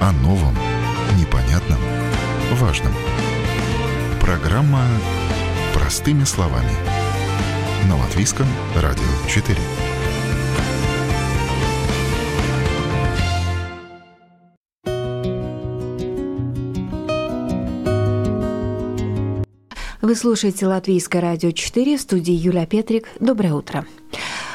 О новом, непонятном, важном. Программа «Простыми словами». На Латвийском радио 4. Вы слушаете Латвийское радио 4 в студии Юля Петрик. Доброе утро.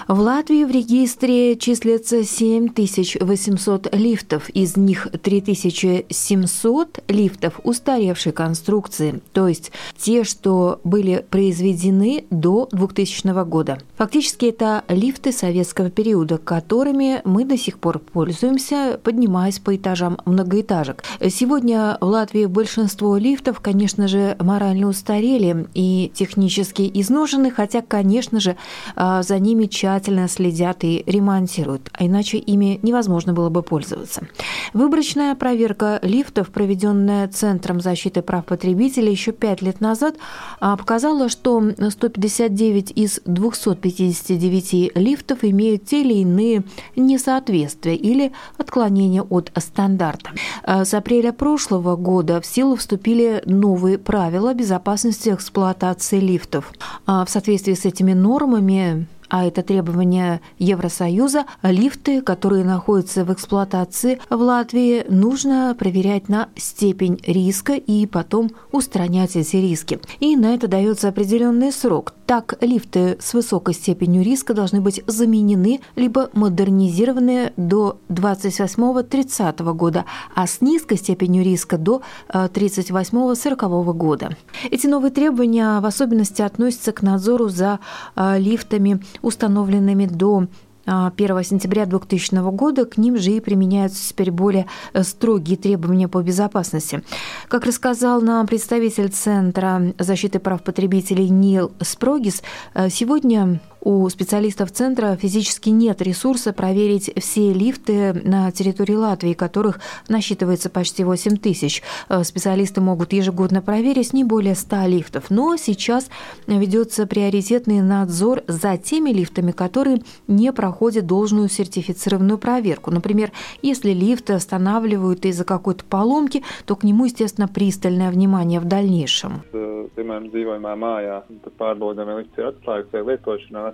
В Латвии в регистре числится 7800 лифтов, из них 3700 лифтов устаревшей конструкции, то есть те, что были произведены до 2000 года. Фактически это лифты советского периода, которыми мы до сих пор пользуемся, поднимаясь по этажам многоэтажек. Сегодня в Латвии большинство лифтов, конечно же, морально устарели и технически изношены, хотя, конечно же, а, за ними часто тщательно следят и ремонтируют, а иначе ими невозможно было бы пользоваться. Выборочная проверка лифтов, проведенная Центром защиты прав потребителей еще пять лет назад, а, показала, что 159 из 259 лифтов имеют те или иные несоответствия или отклонения от стандарта. А, с апреля прошлого года в силу вступили новые правила безопасности эксплуатации лифтов. А, в соответствии с этими нормами а это требование Евросоюза, лифты, которые находятся в эксплуатации в Латвии, нужно проверять на степень риска и потом устранять эти риски. И на это дается определенный срок. Так, лифты с высокой степенью риска должны быть заменены либо модернизированы до 28-30 года, а с низкой степенью риска до 38-40 э, года. Эти новые требования в особенности относятся к надзору за э, лифтами установленными до 1 а, сентября 2000 года, к ним же и применяются теперь более э, строгие требования по безопасности. Как рассказал нам представитель Центра защиты прав потребителей Нил Спрогис, э, сегодня у специалистов центра физически нет ресурса проверить все лифты на территории Латвии, которых насчитывается почти 8 тысяч. Э, специалисты могут ежегодно проверить не более 100 лифтов. Но сейчас ведется приоритетный надзор за теми лифтами, которые не проходят должную сертифицированную проверку. Например, если лифты останавливают из-за какой-то поломки, то к нему, естественно, пристальное внимание в дальнейшем.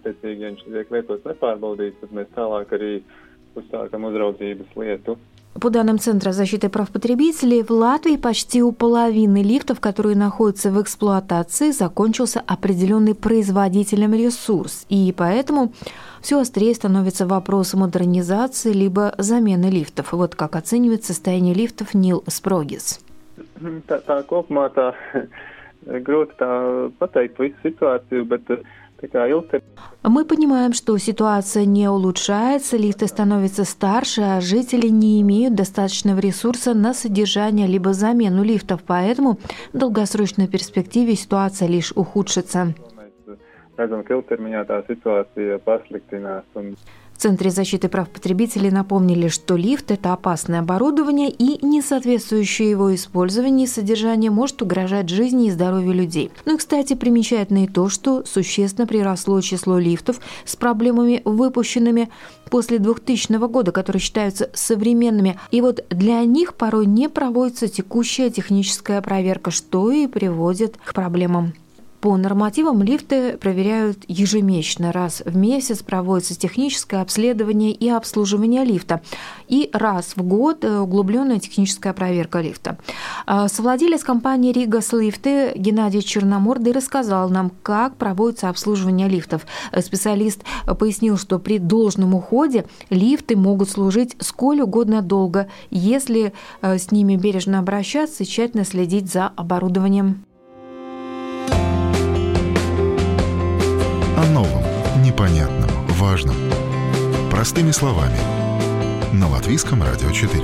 Attiecīgi, ja viņš tiek lietots nepārbaudīts, tad mēs tālāk arī uzsākam uzraudzības lietu. По данным Центра защиты прав потребителей, в Латвии почти у половины лифтов, которые находятся в эксплуатации, закончился определенный производителем ресурс. И поэтому все острее становится вопрос модернизации либо замены лифтов. Вот как оценивает состояние лифтов Нил Спрогис. Tā, tā kopumā tā grūti tā pateikt visu situāciju, bet мы понимаем, что ситуация не улучшается, лифты становятся старше, а жители не имеют достаточного ресурса на содержание либо замену лифтов, поэтому в долгосрочной перспективе ситуация лишь ухудшится. Центре защиты прав потребителей напомнили, что лифт – это опасное оборудование, и несоответствующее его использование и содержание может угрожать жизни и здоровью людей. Ну и, кстати, примечательно и то, что существенно приросло число лифтов с проблемами, выпущенными после 2000 года, которые считаются современными. И вот для них порой не проводится текущая техническая проверка, что и приводит к проблемам. По нормативам лифты проверяют ежемесячно. Раз в месяц проводится техническое обследование и обслуживание лифта. И раз в год э, углубленная техническая проверка лифта. А, совладелец компании «Ригас Лифты» Геннадий Черномордый рассказал нам, как проводится обслуживание лифтов. Специалист пояснил, что при должном уходе лифты могут служить сколь угодно долго, если э, с ними бережно обращаться и тщательно следить за оборудованием. О новом, непонятном, важном. Простыми словами. На Латвийском радио 4.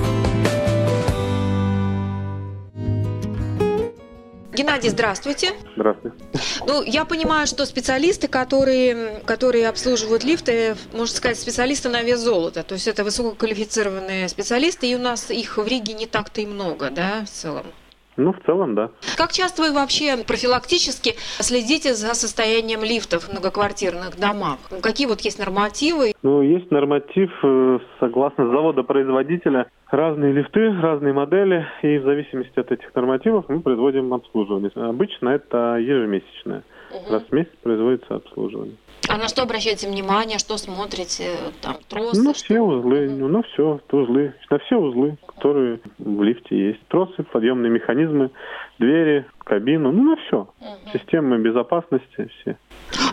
Геннадий, здравствуйте. Здравствуйте. Ну, я понимаю, что специалисты, которые, которые обслуживают лифты, можно сказать, специалисты на вес золота. То есть это высококвалифицированные специалисты, и у нас их в Риге не так-то и много, да, в целом? Ну, в целом, да. Как часто вы вообще профилактически следите за состоянием лифтов в многоквартирных домах? Какие вот есть нормативы? Ну, есть норматив, э, согласно завода-производителя, разные лифты, разные модели, и в зависимости от этих нормативов мы производим обслуживание. Обычно это ежемесячное. Угу. Раз в месяц производится обслуживание. А на что обращаете внимание, что смотрите? Там тросы? Ну, все узлы, ну, ну все, узлы. На все узлы, которые в лифте есть. Тросы, подъемные механизмы, двери, кабину, ну, на все. Угу. Системы безопасности все.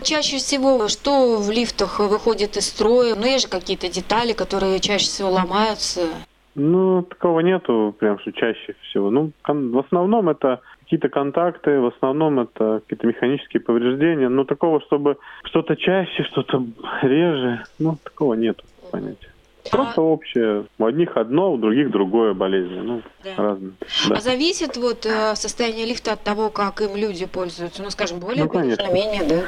Чаще всего что в лифтах выходит из строя? Ну, есть же какие-то детали, которые чаще всего ломаются. Ну, такого нету, прям что чаще всего. Ну, в основном это какие-то контакты, в основном это какие-то механические повреждения. Но такого, чтобы что-то чаще, что-то реже, ну, такого нету понятия. Просто а... общее. У одних одно, у других другое болезнь. Ну, да. разные. Да. А зависит вот э, состояние лифта от того, как им люди пользуются? Ну, скажем, более, ну, конечно. менее, да?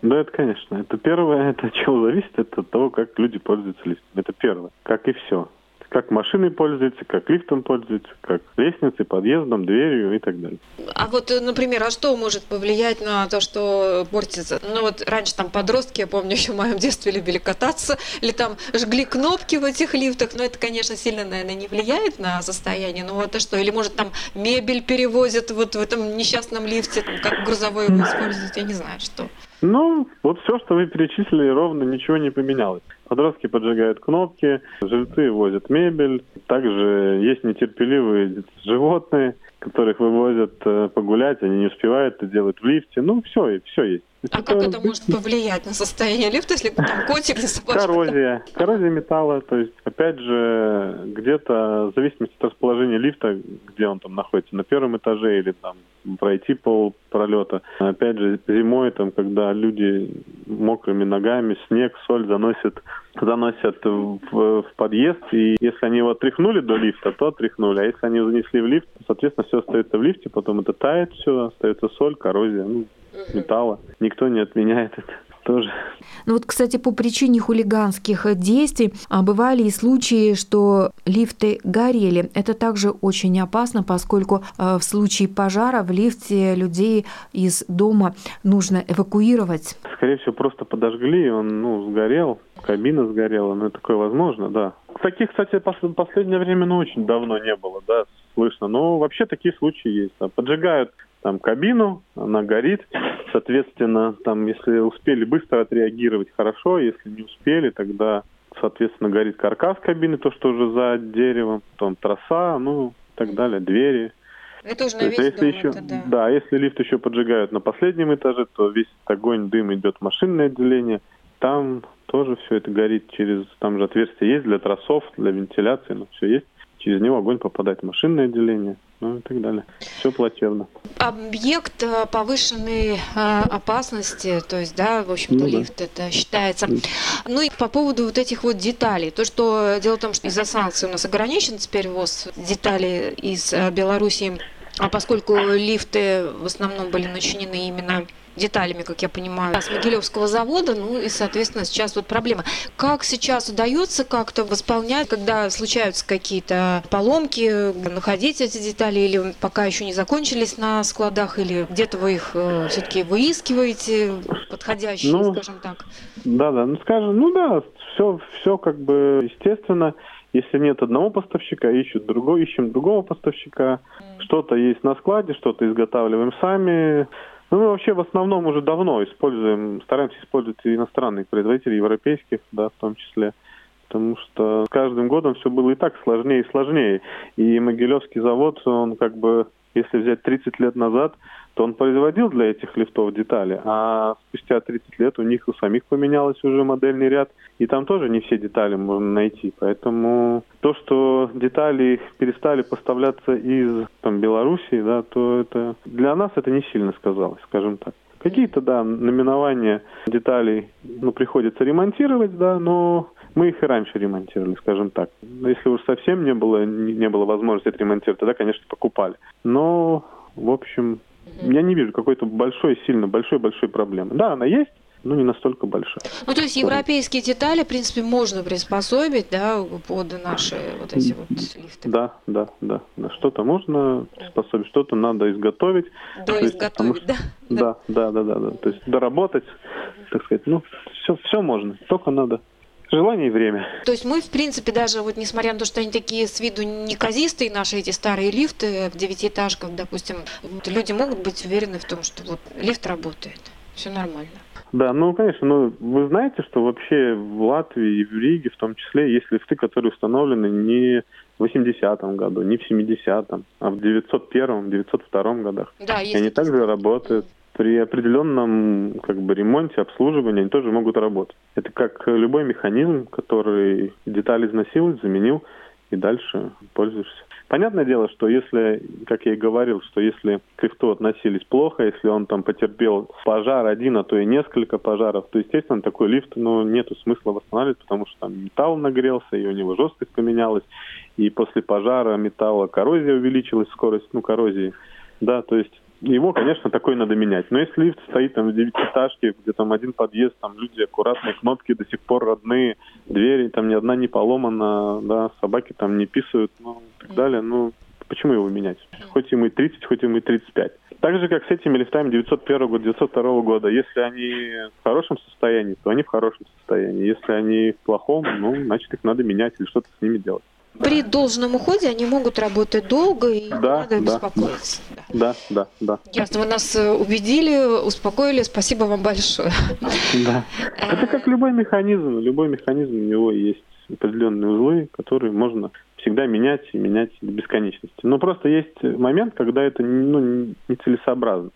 Да, это конечно. Это первое, это от чего зависит, это от того, как люди пользуются лифтом. Это первое. Как и все как машиной пользуется, как лифтом пользуется, как лестницей, подъездом, дверью и так далее. А вот, э, например, а что может повлиять на то, что портится? Ну вот раньше там подростки, я помню, еще в моем детстве любили кататься, или там жгли кнопки в этих лифтах, но это, конечно, сильно, наверное, не влияет на состояние, ну вот а что? Или может там мебель перевозят вот в этом несчастном лифте, там, как грузовой его используют, я не знаю, что. Ну, вот все, что вы перечислили, ровно ничего не поменялось. Подростки поджигают кнопки, жильцы возят мебель. Также есть нетерпеливые животные, которых вывозят э, погулять, они не успевают это делать в лифте. Ну, все, все есть. А как это может повлиять на состояние лифта, если там котик или собачка? Коррозия. Коррозия металла. То есть, опять же, где-то в зависимости от расположения лифта, где он там находится, на первом этаже или там пройти пол пролета. Опять же, зимой, там, когда люди мокрыми ногами, снег, соль заносят, заносят в, в подъезд, и если они его отряхнули до лифта, то отряхнули, а если они занесли в лифт, соответственно, все остается в лифте, потом это тает все, остается соль, коррозия, ну, металла. Никто не отменяет это тоже. Ну вот, кстати, по причине хулиганских действий а, бывали и случаи, что лифты горели. Это также очень опасно, поскольку а, в случае пожара в лифте людей из дома нужно эвакуировать. Скорее всего, просто подожгли, и он ну, сгорел, кабина сгорела, ну такое возможно, да. Таких, кстати, в последнее время ну, очень давно не было, да, слышно. Но вообще такие случаи есть. Да. Поджигают там кабину, она горит. Соответственно, там, если успели быстро отреагировать, хорошо. Если не успели, тогда, соответственно, горит каркас кабины, то, что уже за деревом, потом троса, ну, и так далее, двери. Это уже на весь если дом, еще, это, да. да, если лифт еще поджигают на последнем этаже, то весь огонь, дым идет в машинное отделение. Там тоже все это горит через, там же отверстие есть для тросов, для вентиляции, но все есть. Через него огонь попадает в машинное отделение ну и так далее. Все плачевно. Объект э, повышенной э, опасности, то есть, да, в общем-то, ну, лифт да. это считается. Ну и по поводу вот этих вот деталей. То, что дело в том, что из-за санкций у нас ограничен теперь ввоз деталей из э, Беларуси, а поскольку лифты в основном были начинены именно деталями, как я понимаю, с Могилевского завода, ну и, соответственно, сейчас вот проблема. Как сейчас удается как-то восполнять, когда случаются какие-то поломки, находить эти детали, или пока еще не закончились на складах, или где-то вы их э, все-таки выискиваете, подходящие, ну, скажем так? Да, да, ну скажем, ну да, все, все как бы естественно. Если нет одного поставщика, ищут другого, ищем другого поставщика. Что-то есть на складе, что-то изготавливаем сами. Ну, мы вообще в основном уже давно используем, стараемся использовать иностранных производителей, европейских, да, в том числе, потому что с каждым годом все было и так сложнее и сложнее. И Могилевский завод, он как бы, если взять 30 лет назад, то он производил для этих лифтов детали, а спустя 30 лет у них у самих поменялось уже модельный ряд, и там тоже не все детали можно найти. Поэтому то, что детали перестали поставляться из там, Белоруссии, да, то это для нас это не сильно сказалось, скажем так. Какие-то, да, номинования деталей ну, приходится ремонтировать, да, но мы их и раньше ремонтировали, скажем так. Если уж совсем не было, не было возможности отремонтировать, тогда, конечно, покупали. Но, в общем, я не вижу какой-то большой, сильно большой-большой проблемы. Да, она есть, ну, не настолько большая. Ну, то есть европейские детали, в принципе, можно приспособить, да, под наши вот эти вот лифты? Да, да, да. да. Что-то можно приспособить, что-то надо изготовить. Доизготовить, да? Да, да, да, да, да. То есть доработать, так сказать, ну, все, все можно, только надо Желание и время. То есть мы, в принципе, даже вот несмотря на то, что они такие с виду неказистые, наши эти старые лифты в девятиэтажках, допустим, люди могут быть уверены в том, что вот лифт работает, все нормально. Да, ну, конечно, ну, вы знаете, что вообще в Латвии и в Риге в том числе есть лифты, которые установлены не в 80-м году, не в 70-м, а в 901-м, 902 годах. Да, и они также работают при определенном как бы ремонте, обслуживании они тоже могут работать. Это как любой механизм, который детали износил, заменил и дальше пользуешься. Понятное дело, что если, как я и говорил, что если к лифту относились плохо, если он там потерпел пожар один, а то и несколько пожаров, то, естественно, такой лифт, ну, нету смысла восстанавливать, потому что там металл нагрелся, и у него жесткость поменялась, и после пожара металла коррозия увеличилась, скорость, ну, коррозии, да, то есть его, конечно, такой надо менять. Но если лифт стоит там в девятиэтажке, где там один подъезд, там люди аккуратные, кнопки до сих пор родные, двери там ни одна не поломана, да, собаки там не писают, ну, и так далее, ну, почему его менять? Хоть ему и 30, хоть ему и 35. Так же, как с этими лифтами 901 года, 902 года. Если они в хорошем состоянии, то они в хорошем состоянии. Если они в плохом, ну, значит, их надо менять или что-то с ними делать. При должном уходе они могут работать долго и да, не надо да, беспокоиться. Да, да, да. Ясно, вы нас э, убедили, успокоили, спасибо вам большое. Да. Это как любой механизм. Любой механизм, у него есть определенные узлы, которые можно всегда менять и менять до бесконечности. Но просто есть момент, когда это ну, нецелесообразно.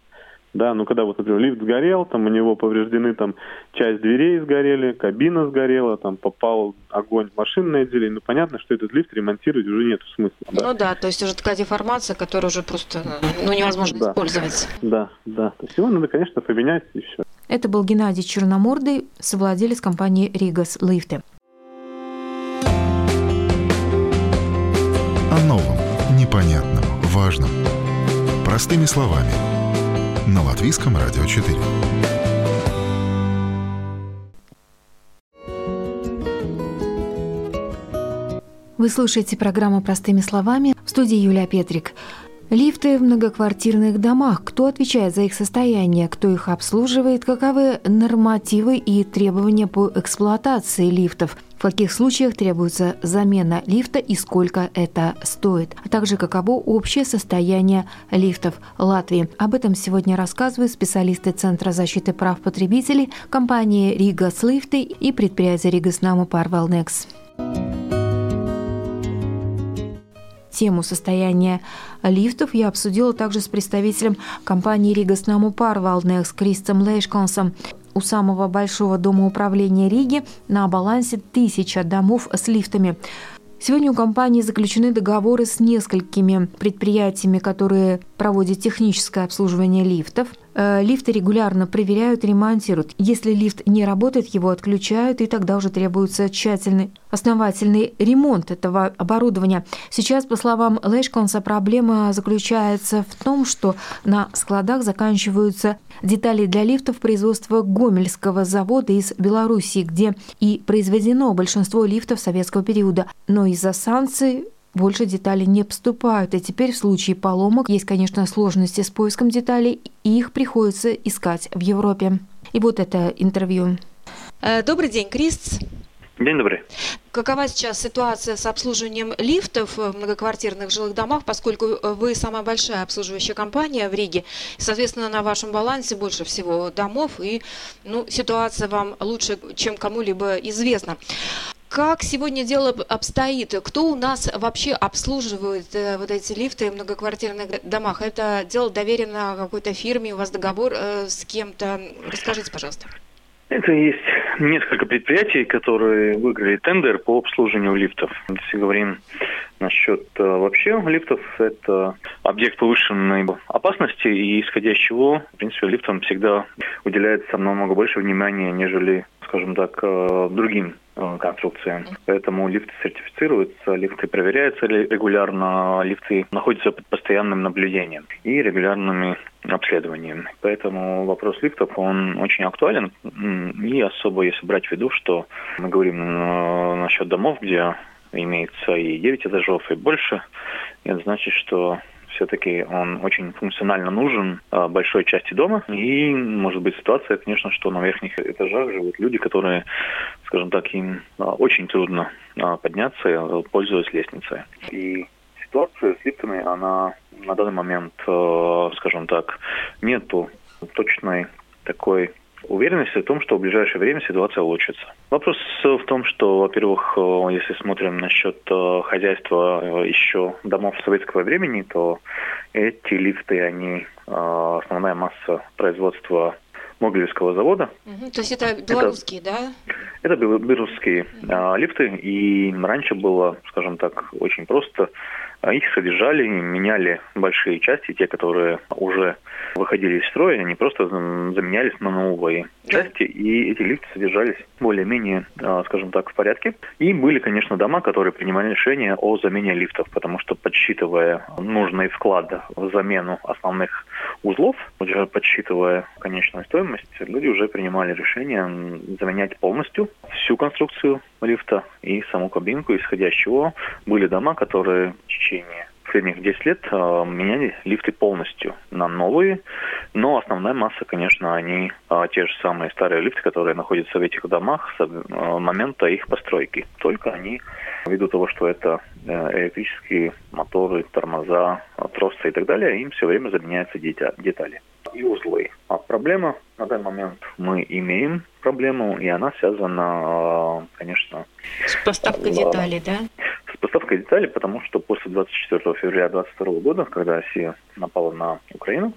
Да, ну когда вот, например, лифт сгорел, там у него повреждены там часть дверей сгорели, кабина сгорела, там попал огонь в машинное отделение, ну понятно, что этот лифт ремонтировать уже нет смысла. Да. Ну да, то есть уже такая деформация, которая уже просто ну, невозможно да. использовать. Да, да. То есть его надо, конечно, поменять и все. Это был Геннадий Черномордый, совладелец компании «Ригас Лифты». О новом, непонятном, важном. Простыми словами – на Латвийском радио 4. Вы слушаете программу «Простыми словами» в студии Юлия Петрик. Лифты в многоквартирных домах. Кто отвечает за их состояние, кто их обслуживает, каковы нормативы и требования по эксплуатации лифтов, в каких случаях требуется замена лифта и сколько это стоит, а также каково общее состояние лифтов Латвии. Об этом сегодня рассказывают специалисты Центра защиты прав потребителей, компании «Ригас Лифты» и предприятия «Ригас Наму Парвалнекс». Тему состояния лифтов я обсудила также с представителем компании «Ригас Наму Парвалнекс» Кристом Лейшконсом. У самого большого дома управления Риги на балансе тысяча домов с лифтами. Сегодня у компании заключены договоры с несколькими предприятиями, которые проводят техническое обслуживание лифтов. Э, лифты регулярно проверяют, ремонтируют. Если лифт не работает, его отключают, и тогда уже требуется тщательный, основательный ремонт этого оборудования. Сейчас, по словам Лешконса, проблема заключается в том, что на складах заканчиваются детали для лифтов производства Гомельского завода из Белоруссии, где и произведено большинство лифтов советского периода. Но из-за санкций больше деталей не поступают, и теперь в случае поломок есть, конечно, сложности с поиском деталей, и их приходится искать в Европе. И вот это интервью. Э, добрый день, Крис. День добрый. Какова сейчас ситуация с обслуживанием лифтов в многоквартирных жилых домах, поскольку вы самая большая обслуживающая компания в Риге, соответственно, на вашем балансе больше всего домов, и ну, ситуация вам лучше, чем кому-либо известна. Как сегодня дело обстоит? Кто у нас вообще обслуживает э, вот эти лифты в многоквартирных домах? Это дело доверено какой-то фирме, у вас договор э, с кем-то? Расскажите, пожалуйста. Это есть несколько предприятий, которые выиграли тендер по обслуживанию лифтов. Если говорим насчет э, вообще лифтов, это объект повышенной опасности, и исходя из чего, в принципе, лифтам всегда уделяется намного больше внимания, нежели скажем так, э, другим э, конструкциям. Поэтому лифты сертифицируются, лифты проверяются регулярно, лифты находятся под постоянным наблюдением и регулярными обследованиями. Поэтому вопрос лифтов, он очень актуален. И особо если брать в виду, что мы говорим насчет домов, где имеется и 9 этажов, и больше, это значит, что все-таки он очень функционально нужен а, большой части дома. И может быть ситуация, конечно, что на верхних этажах живут люди, которые, скажем так, им а, очень трудно а, подняться, пользуясь лестницей. И ситуация с лифтами, она на данный момент, скажем так, нету точной такой уверенности в том, что в ближайшее время ситуация улучшится. Вопрос в том, что, во-первых, э, если смотрим насчет э, хозяйства э, еще домов советского времени, то эти лифты, они основная масса производства Могилевского завода. Угу, то есть это белорусские, это, да? Это белорусские угу. лифты, и раньше было, скажем так, очень просто. Их содержали, меняли большие части, те, которые уже выходили из строя, они просто заменялись на новые части, и эти лифты содержались более-менее, а, скажем так, в порядке. И были, конечно, дома, которые принимали решение о замене лифтов, потому что подсчитывая нужный вклад в замену основных узлов, уже подсчитывая конечную стоимость, люди уже принимали решение заменять полностью всю конструкцию лифта и саму кабинку, исходя из чего были дома, которые течение последних 10 лет э, меняли лифты полностью на новые, но основная масса, конечно, они э, те же самые старые лифты, которые находятся в этих домах с э, момента их постройки. Только они, ввиду того, что это электрические моторы, тормоза, тросы и так далее, им все время заменяются детали и узлы. А проблема на данный момент мы имеем проблему, и она связана, конечно, с поставкой деталей, да? Поставкой деталей, потому что после 24 февраля 2022 года, когда Россия напала на Украину,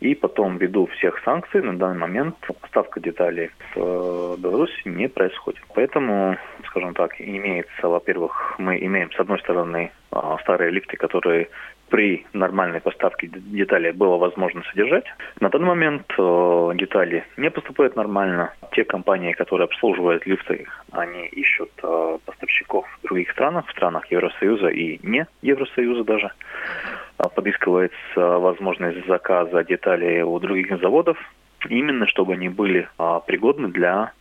и потом, ввиду всех санкций, на данный момент поставка деталей с э, Беларуси не происходит. Поэтому, скажем так, имеется, во-первых, мы имеем, с одной стороны, э, старые лифты, которые при нормальной поставке деталей было возможно содержать. На данный момент э, детали не поступают нормально. Те компании, которые обслуживают лифты, они ищут э, поставщиков в других странах, в странах Евросоюза и не Евросоюза даже. Э, подыскивается возможность заказа деталей у других заводов, именно чтобы они были э, пригодны для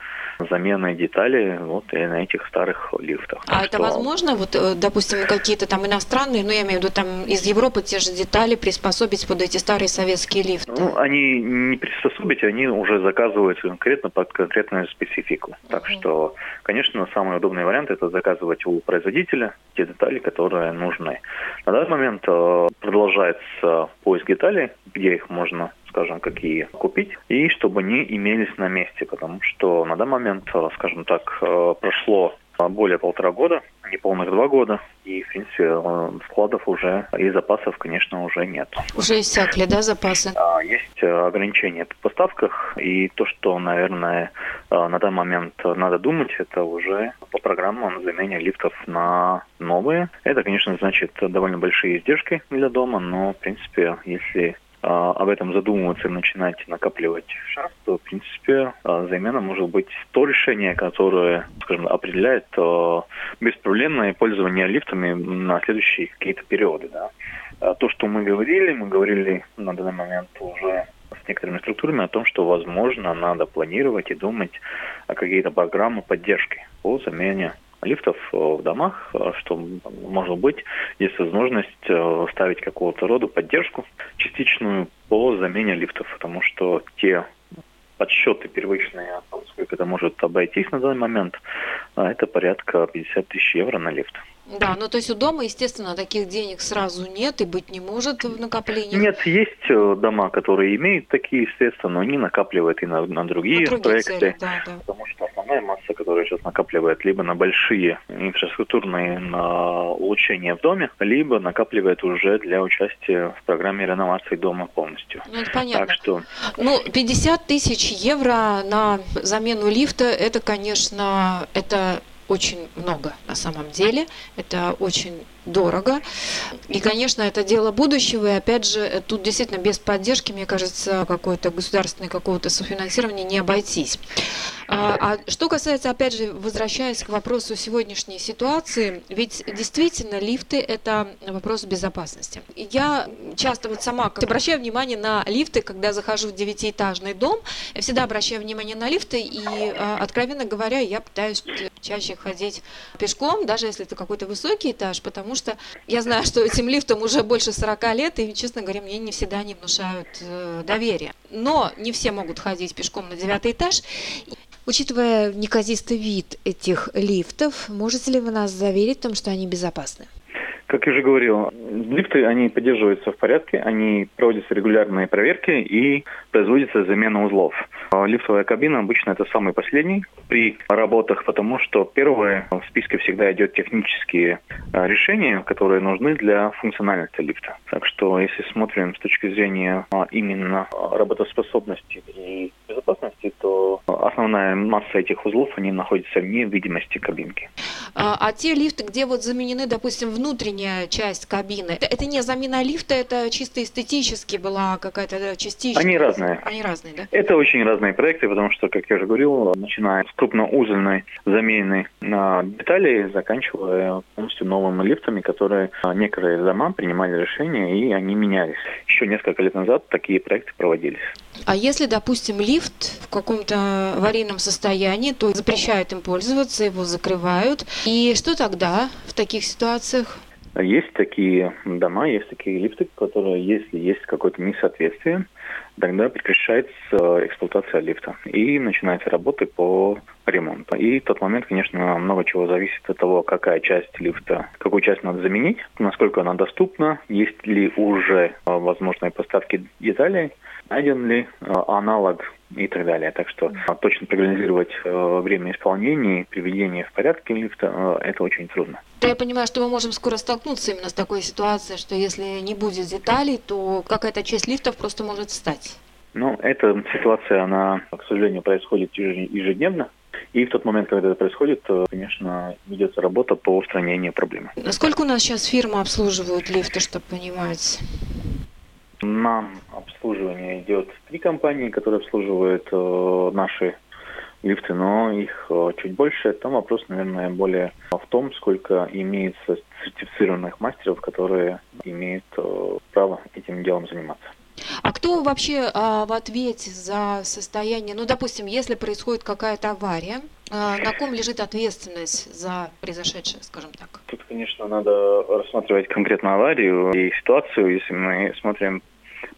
замены деталей вот и на этих старых лифтах. А это возможно, вот, э, допустим, какие-то там иностранные, ну, я имею в виду там из Европы те же детали приспособить под эти старые советские лифты? Ну, они не приспособить, они уже заказываются конкретно под конкретную специфику. Так uh-huh. что, конечно, самый удобный вариант это заказывать у производителя те детали, которые нужны. На данный момент э, продолжается поиск деталей, где их можно скажем, какие купить, и чтобы они имелись на месте, потому что на данный момент, э, скажем так, э, прошло более полтора года, не полных два года, и, в принципе, э, складов уже и запасов, конечно, уже нет. Уже иссякли, да, запасы? Есть ограничения в поставках, и то, что, наверное, на данный момент надо думать, это уже по программам замене лифтов на новые. Это, конечно, значит довольно большие издержки для дома, но, в принципе, если а, об этом задумываться и начинать накапливать шанс, то, в принципе, а, замена может быть то решение, которое, скажем, определяет а, беспроблемное пользование лифтами на следующие какие-то периоды. Да. То, что мы говорили, мы говорили на данный момент уже с некоторыми структурами о том, что, возможно, надо планировать и думать о какие-то программы поддержки по замене лифтов э, в домах, э, что, может быть, есть возможность э, ставить какого-то рода поддержку частичную по замене лифтов, потому что те подсчеты первичные сколько это может обойтись на данный момент, это порядка 50 тысяч евро на лифт. Да, ну то есть у дома, естественно, таких денег сразу нет и быть не может в накоплении. Нет, есть э, дома, которые имеют такие средства, но они накапливают и на, на другие, на другие проекты. Цели, да, да. Потому что основная масса, которая сейчас накапливает либо на большие инфраструктурные на улучшения в доме, либо накапливает уже для участия в программе реновации дома полностью. Ну, это понятно. Так что... Ну, 50 тысяч евро на замену лифта, это, конечно, это очень много на самом деле. Это очень дорого. И, конечно, это дело будущего. И, опять же, тут действительно без поддержки, мне кажется, какой-то государственной какого-то софинансирования не обойтись. А, а что касается, опять же, возвращаясь к вопросу сегодняшней ситуации, ведь действительно лифты – это вопрос безопасности. Я часто вот сама обращаю внимание на лифты, когда захожу в девятиэтажный дом, я всегда обращаю внимание на лифты, и, а, откровенно говоря, я пытаюсь чаще ходить пешком, даже если это какой-то высокий этаж, потому что я знаю, что этим лифтам уже больше 40 лет, и, честно говоря, мне не всегда не внушают э, доверия. Но не все могут ходить пешком на девятый этаж. Учитывая неказистый вид этих лифтов, можете ли вы нас заверить в том, что они безопасны? Как я уже говорил, лифты, они поддерживаются в порядке, они проводятся регулярные проверки и производится замена узлов. А лифтовая кабина обычно это самый последний при работах, потому что первое в списке всегда идет технические а, решения, которые нужны для функциональности лифта. Так что если смотрим с точки зрения а, именно работоспособности и безопасности, то основная масса этих узлов, они находятся вне видимости кабинки. А, а те лифты, где вот заменены, допустим, внутренняя часть кабины, это, это не замена лифта, это чисто эстетически была какая-то частичка? Они разные. Они разные, да? Это очень разные проекты, потому что, как я уже говорил, начиная с крупноузельной замены на детали, заканчивая полностью новыми лифтами, которые а, некоторые дома принимали решения, и они менялись. Еще несколько лет назад такие проекты проводились. А если, допустим, лифт в каком-то аварийном состоянии, то запрещают им пользоваться, его закрывают. И что тогда в таких ситуациях? Есть такие дома, есть такие лифты, которые, если есть какое-то несоответствие, тогда прекращается эксплуатация лифта и начинается работы по ремонту. И в тот момент, конечно, много чего зависит от того, какая часть лифта, какую часть надо заменить, насколько она доступна, есть ли уже возможные поставки деталей, найден ли аналог и так далее. Так что точно прогнозировать время исполнения и приведения в порядке лифта это очень трудно. Я понимаю, что мы можем скоро столкнуться именно с такой ситуацией, что если не будет деталей, то какая-то часть лифтов просто может встать. Ну, эта ситуация, она, к сожалению, происходит ежедневно. И в тот момент, когда это происходит, конечно, ведется работа по устранению проблемы. Насколько у нас сейчас фирмы обслуживают лифты, чтобы понимать? Нам обслуживание идет три компании, которые обслуживают э, наши лифты, но их э, чуть больше. Там вопрос, наверное, более в том, сколько имеется сертифицированных мастеров, которые имеют э, право этим делом заниматься. А кто вообще а, в ответе за состояние, ну, допустим, если происходит какая-то авария, а, на ком лежит ответственность за произошедшее, скажем так? Тут, конечно, надо рассматривать конкретно аварию и ситуацию. Если мы смотрим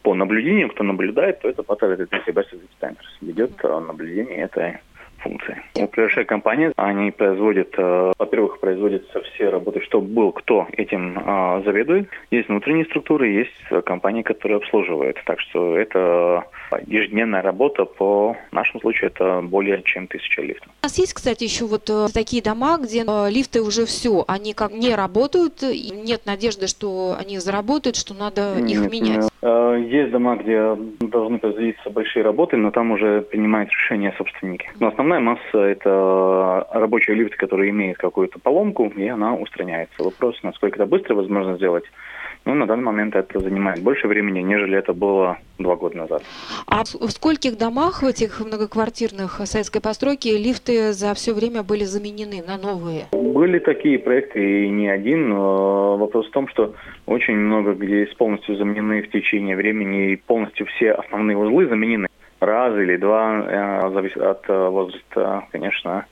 по наблюдению, кто наблюдает, то это Pattern Identity Centers ведет а, наблюдение этой функции. Управляющая компания, они производят, э, во-первых, производятся все работы, чтобы был кто этим э, заведует. Есть внутренние структуры, есть компании, которые обслуживают. Так что это ежедневная работа по нашему случаю это более чем тысяча лифтов. У нас есть, кстати, еще вот э, такие дома, где э, лифты уже все, они как не работают, и нет надежды, что они заработают, что надо нет, их менять. Э, есть дома, где должны производиться большие работы, но там уже принимают решение собственники. Но основная масса это рабочие лифты, которые имеют какую-то поломку, и она устраняется. Вопрос, насколько это быстро возможно сделать. Ну, на данный момент это занимает больше времени, нежели это было два года назад. А в скольких домах в этих многоквартирных советской постройки лифты за все время были заменены на новые? Были такие проекты и не один. Вопрос в том, что очень много где полностью заменены в течение времени и полностью все основные узлы заменены. Раз или два, э, зависит от э, возраста, конечно,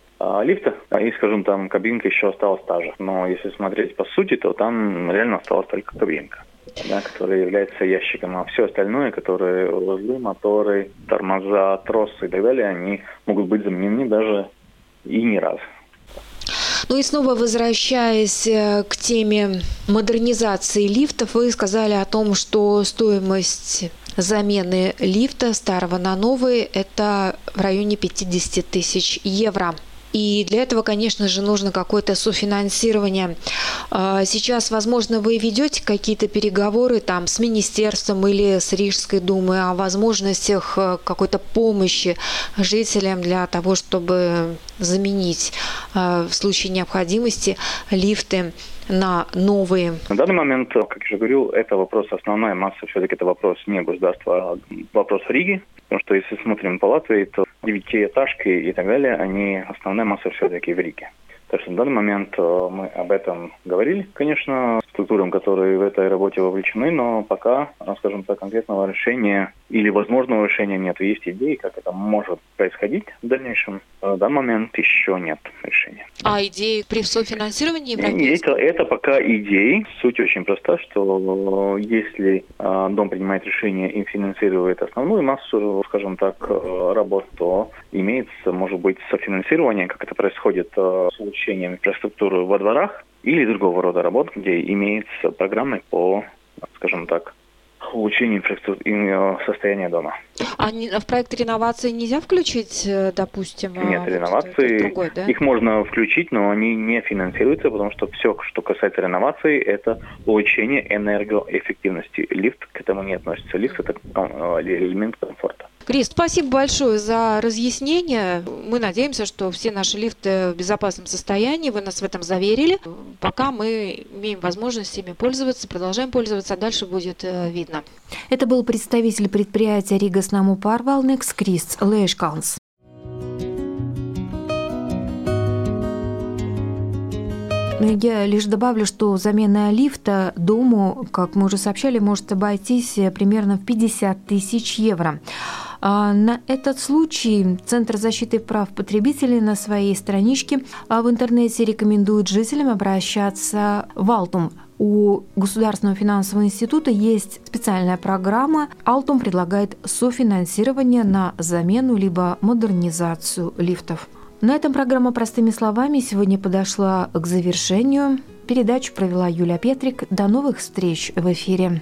лифта, и, скажем, там кабинка еще осталась та же. Но если смотреть по сути, то там реально осталась только кабинка. Да, которая является ящиком, а все остальное, которые узлы, моторы, тормоза, тросы и так далее, они могут быть заменены даже и не раз. Ну и снова возвращаясь э, к теме модернизации лифтов, вы сказали о том, что стоимость замены лифта старого на новый – это в районе 50 тысяч евро. И для этого, конечно же, нужно какое-то софинансирование. А, сейчас, возможно, вы ведете какие-то переговоры там с министерством или с Рижской думой о возможностях э, какой-то помощи жителям для того, чтобы заменить э, в случае необходимости лифты на новые? На данный момент, как я уже говорил, это вопрос, основная масса все-таки это вопрос не государства, а вопрос Риги. Потому что если смотрим по Латвии, то девятиэтажки и так далее, они основная масса все-таки в Риге. Так что на данный момент э, мы об этом говорили, конечно, структурам, которые в этой работе вовлечены, но пока, э, скажем так, конкретного решения или возможного решения нет. Есть идеи, как это может происходить в дальнейшем. В данный момент еще нет решения. А идеи при софинансировании европейского? Это, это пока идеи. Суть очень проста, что если э, дом принимает решение и финансирует основную массу, скажем так, работ, то имеется, может быть, софинансирование, как это происходит с улучшением инфраструктуры во дворах или другого рода работ, где имеется программы по, скажем так, улучшению инфраструктуры состояния дома. А в проект реновации нельзя включить, э, допустим? Нет, вот реновации, другой, да? их можно включить, но они не финансируются, потому что все, что касается реновации, это улучшение энергоэффективности. Лифт к этому не относится. Лифт – это э, элемент комфорта. Крис, спасибо большое за разъяснение. Мы надеемся, что все наши лифты в безопасном состоянии. Вы нас в этом заверили. Пока мы имеем возможность ими пользоваться, продолжаем пользоваться, а дальше будет э, видно. Это был представитель предприятия Рига Снаму Парвалникс Крис Лешкалнс. Я лишь добавлю, что замена лифта дому, как мы уже сообщали, может обойтись примерно в 50 тысяч евро. А, на этот случай Центр защиты прав потребителей на своей страничке а, в интернете рекомендует жителям обращаться в Алтум. У Государственного финансового института есть специальная программа. Алтум предлагает софинансирование на замену либо модернизацию лифтов. На этом программа «Простыми словами» сегодня подошла к завершению. Передачу провела Юлия Петрик. До новых встреч в эфире.